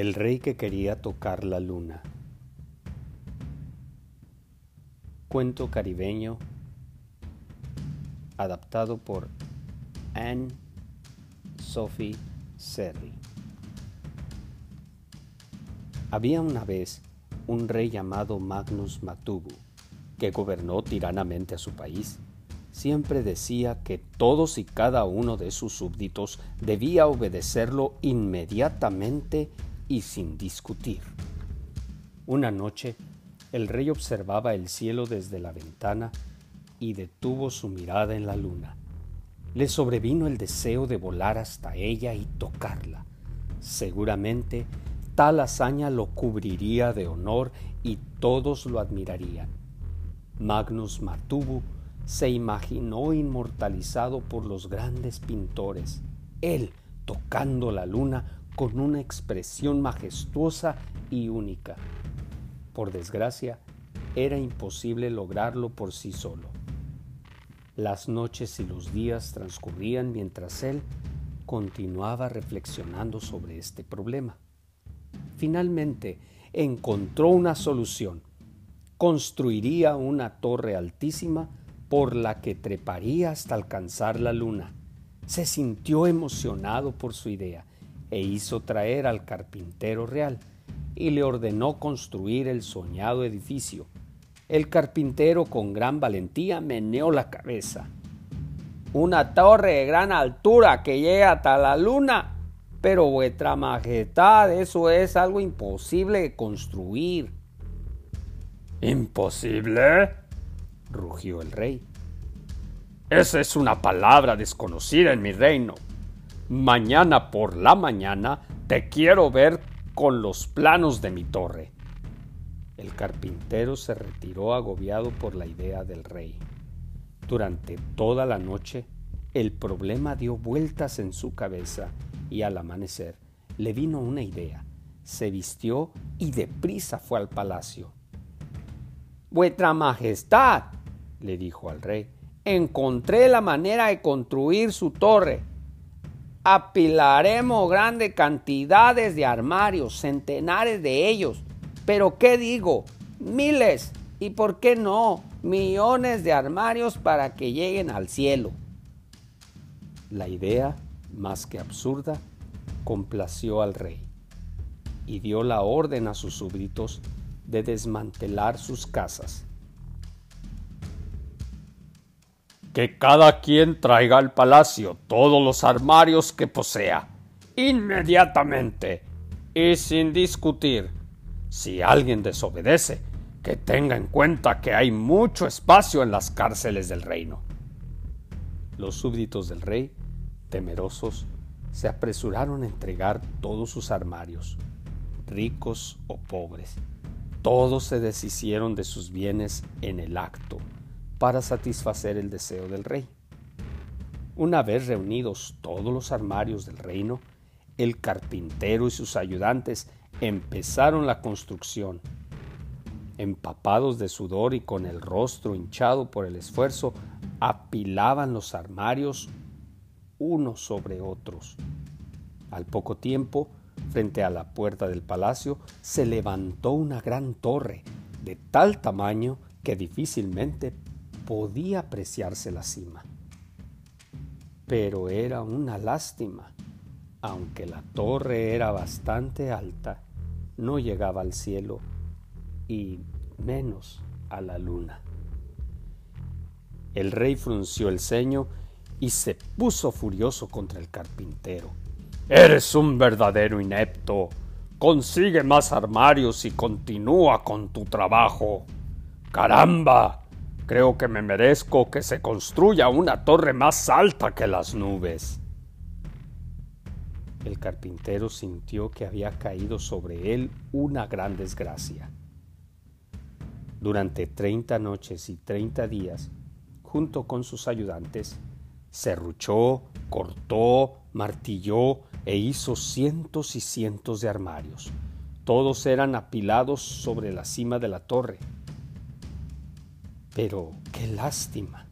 El rey que quería tocar la luna. Cuento caribeño adaptado por Anne Sophie Serri. Había una vez un rey llamado Magnus Matubu que gobernó tiranamente a su país siempre decía que todos y cada uno de sus súbditos debía obedecerlo inmediatamente y sin discutir. Una noche, el rey observaba el cielo desde la ventana y detuvo su mirada en la luna. Le sobrevino el deseo de volar hasta ella y tocarla. Seguramente tal hazaña lo cubriría de honor y todos lo admirarían. Magnus Matubu se imaginó inmortalizado por los grandes pintores, él tocando la luna con una expresión majestuosa y única. Por desgracia, era imposible lograrlo por sí solo. Las noches y los días transcurrían mientras él continuaba reflexionando sobre este problema. Finalmente, encontró una solución. Construiría una torre altísima por la que treparía hasta alcanzar la luna. Se sintió emocionado por su idea e hizo traer al carpintero real y le ordenó construir el soñado edificio. El carpintero con gran valentía meneó la cabeza. Una torre de gran altura que llega hasta la luna. Pero vuestra majestad, eso es algo imposible de construir. ¿Imposible? rugió el rey. Esa es una palabra desconocida en mi reino. Mañana por la mañana te quiero ver con los planos de mi torre. El carpintero se retiró agobiado por la idea del rey. Durante toda la noche el problema dio vueltas en su cabeza y al amanecer le vino una idea. Se vistió y deprisa fue al palacio. Vuestra Majestad, le dijo al rey, encontré la manera de construir su torre apilaremos grandes cantidades de armarios, centenares de ellos. Pero ¿qué digo? Miles y por qué no millones de armarios para que lleguen al cielo. La idea, más que absurda, complació al rey y dio la orden a sus súbditos de desmantelar sus casas que cada quien traiga al palacio todos los armarios que posea, inmediatamente y sin discutir. Si alguien desobedece, que tenga en cuenta que hay mucho espacio en las cárceles del reino. Los súbditos del rey, temerosos, se apresuraron a entregar todos sus armarios, ricos o pobres. Todos se deshicieron de sus bienes en el acto para satisfacer el deseo del rey. Una vez reunidos todos los armarios del reino, el carpintero y sus ayudantes empezaron la construcción. Empapados de sudor y con el rostro hinchado por el esfuerzo, apilaban los armarios unos sobre otros. Al poco tiempo, frente a la puerta del palacio, se levantó una gran torre de tal tamaño que difícilmente podía apreciarse la cima. Pero era una lástima. Aunque la torre era bastante alta, no llegaba al cielo y menos a la luna. El rey frunció el ceño y se puso furioso contra el carpintero. Eres un verdadero inepto. Consigue más armarios y continúa con tu trabajo. Caramba, Creo que me merezco que se construya una torre más alta que las nubes. El carpintero sintió que había caído sobre él una gran desgracia. Durante treinta noches y treinta días, junto con sus ayudantes, serruchó, cortó, martilló e hizo cientos y cientos de armarios. Todos eran apilados sobre la cima de la torre pero qué lástima.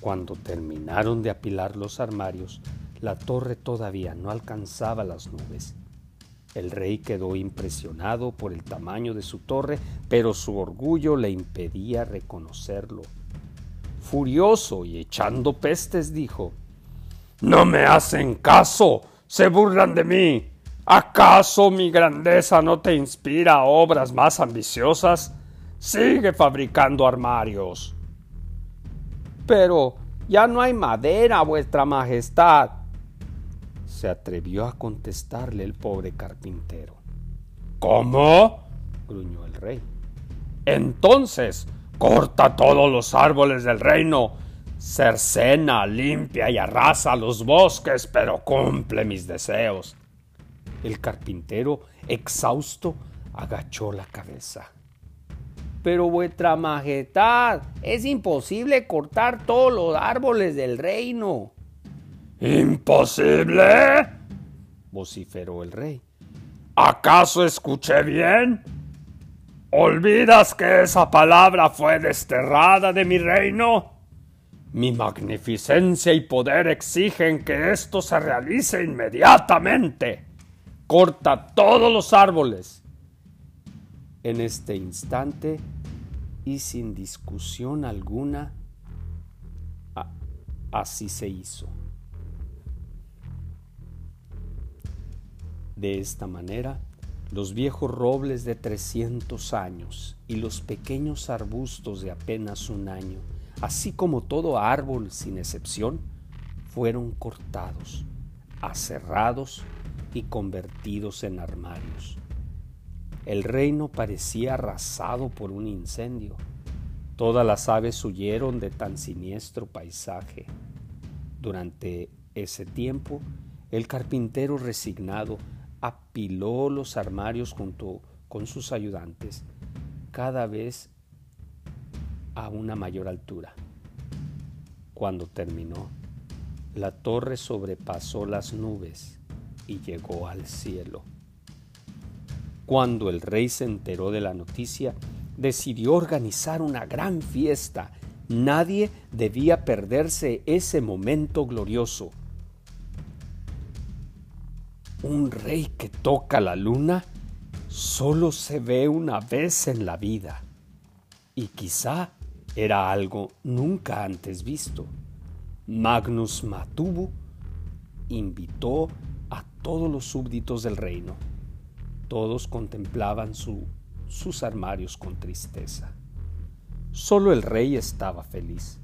Cuando terminaron de apilar los armarios, la torre todavía no alcanzaba las nubes. El rey quedó impresionado por el tamaño de su torre, pero su orgullo le impedía reconocerlo. Furioso y echando pestes, dijo, No me hacen caso, se burlan de mí. ¿Acaso mi grandeza no te inspira obras más ambiciosas? Sigue fabricando armarios. Pero ya no hay madera, vuestra majestad se atrevió a contestarle el pobre carpintero. ¿Cómo? gruñó el rey. Entonces, corta todos los árboles del reino, cercena, limpia y arrasa los bosques, pero cumple mis deseos. El carpintero, exhausto, agachó la cabeza. Pero vuestra majestad, es imposible cortar todos los árboles del reino. ¿Imposible? vociferó el rey. ¿Acaso escuché bien? ¿Olvidas que esa palabra fue desterrada de mi reino? Mi magnificencia y poder exigen que esto se realice inmediatamente. Corta todos los árboles. En este instante y sin discusión alguna, así se hizo. De esta manera, los viejos robles de 300 años y los pequeños arbustos de apenas un año, así como todo árbol sin excepción, fueron cortados, aserrados y convertidos en armarios. El reino parecía arrasado por un incendio. Todas las aves huyeron de tan siniestro paisaje. Durante ese tiempo, el carpintero resignado apiló los armarios junto con sus ayudantes, cada vez a una mayor altura. Cuando terminó, la torre sobrepasó las nubes y llegó al cielo. Cuando el rey se enteró de la noticia, decidió organizar una gran fiesta. Nadie debía perderse ese momento glorioso. Un rey que toca la luna solo se ve una vez en la vida y quizá era algo nunca antes visto. Magnus Matubu invitó a todos los súbditos del reino. Todos contemplaban sus armarios con tristeza. Solo el rey estaba feliz.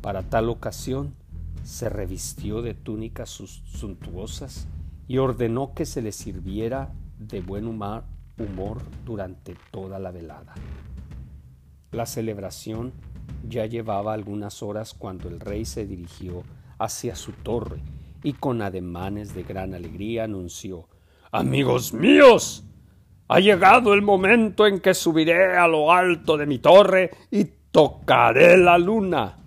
Para tal ocasión se revistió de túnicas suntuosas y ordenó que se le sirviera de buen humor, durante toda la velada. La celebración ya llevaba algunas horas cuando el rey se dirigió hacia su torre y con ademanes de gran alegría anunció Amigos míos, ha llegado el momento en que subiré a lo alto de mi torre y tocaré la luna.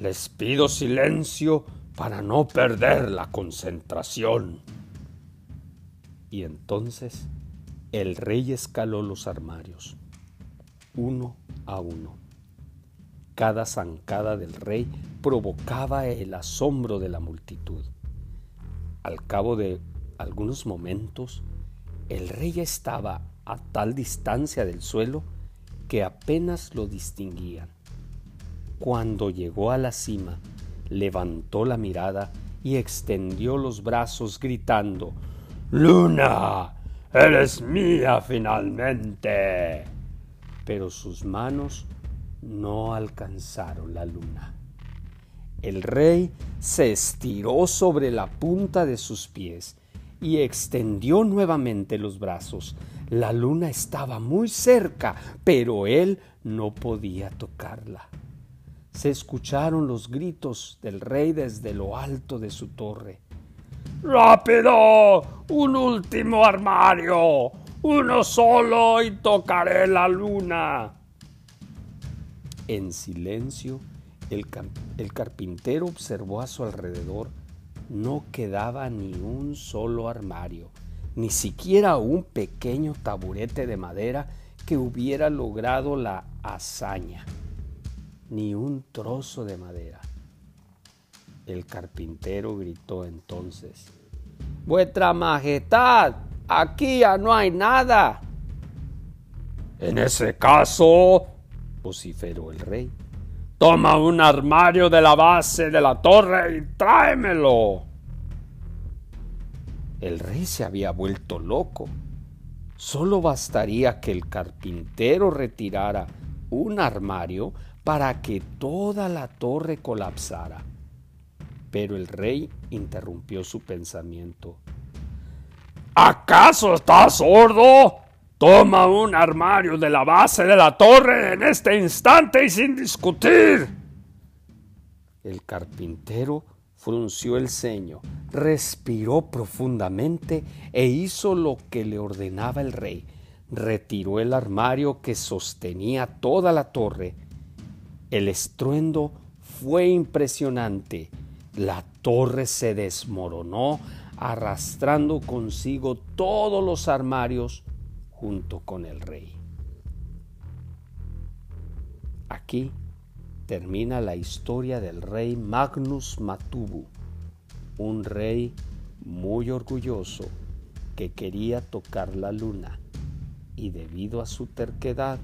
Les pido silencio para no perder la concentración. Y entonces el rey escaló los armarios, uno a uno. Cada zancada del rey provocaba el asombro de la multitud. Al cabo de algunos momentos, el rey estaba a tal distancia del suelo que apenas lo distinguían. Cuando llegó a la cima, levantó la mirada y extendió los brazos gritando Luna, eres mía finalmente. Pero sus manos no alcanzaron la luna. El rey se estiró sobre la punta de sus pies y extendió nuevamente los brazos. La luna estaba muy cerca, pero él no podía tocarla. Se escucharon los gritos del rey desde lo alto de su torre. ¡Rápido! ¡Un último armario! ¡Uno solo y tocaré la luna! En silencio, el, el, carpintero observó a su alrededor. No quedaba ni un solo armario, ni siquiera un pequeño taburete de madera que hubiera logrado la hazaña, ni un trozo de madera. El carpintero gritó entonces, Vuestra Majestad, Aquí ya no hay nada. En ese caso, vociferó el rey, toma un armario de la base de la torre y tráemelo. El rey se había vuelto loco. Solo bastaría que el carpintero retirara un armario para que toda la torre colapsara. Pero el rey interrumpió su pensamiento. ¿Acaso estás sordo? Toma un armario de la base de la torre en este instante y sin discutir. El carpintero frunció el ceño, respiró profundamente e hizo lo que le ordenaba el rey. Retiró el armario que sostenía toda la torre. El estruendo fue impresionante. La torre se desmoronó, arrastrando consigo todos los armarios junto con el rey. Aquí termina la historia del rey Magnus Matubu, un rey muy orgulloso que quería tocar la luna y debido a su terquedad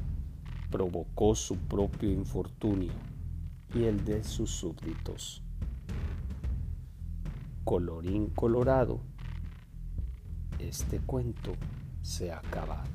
provocó su propio infortunio y el de sus súbditos. Colorín colorado, este cuento se ha acabado.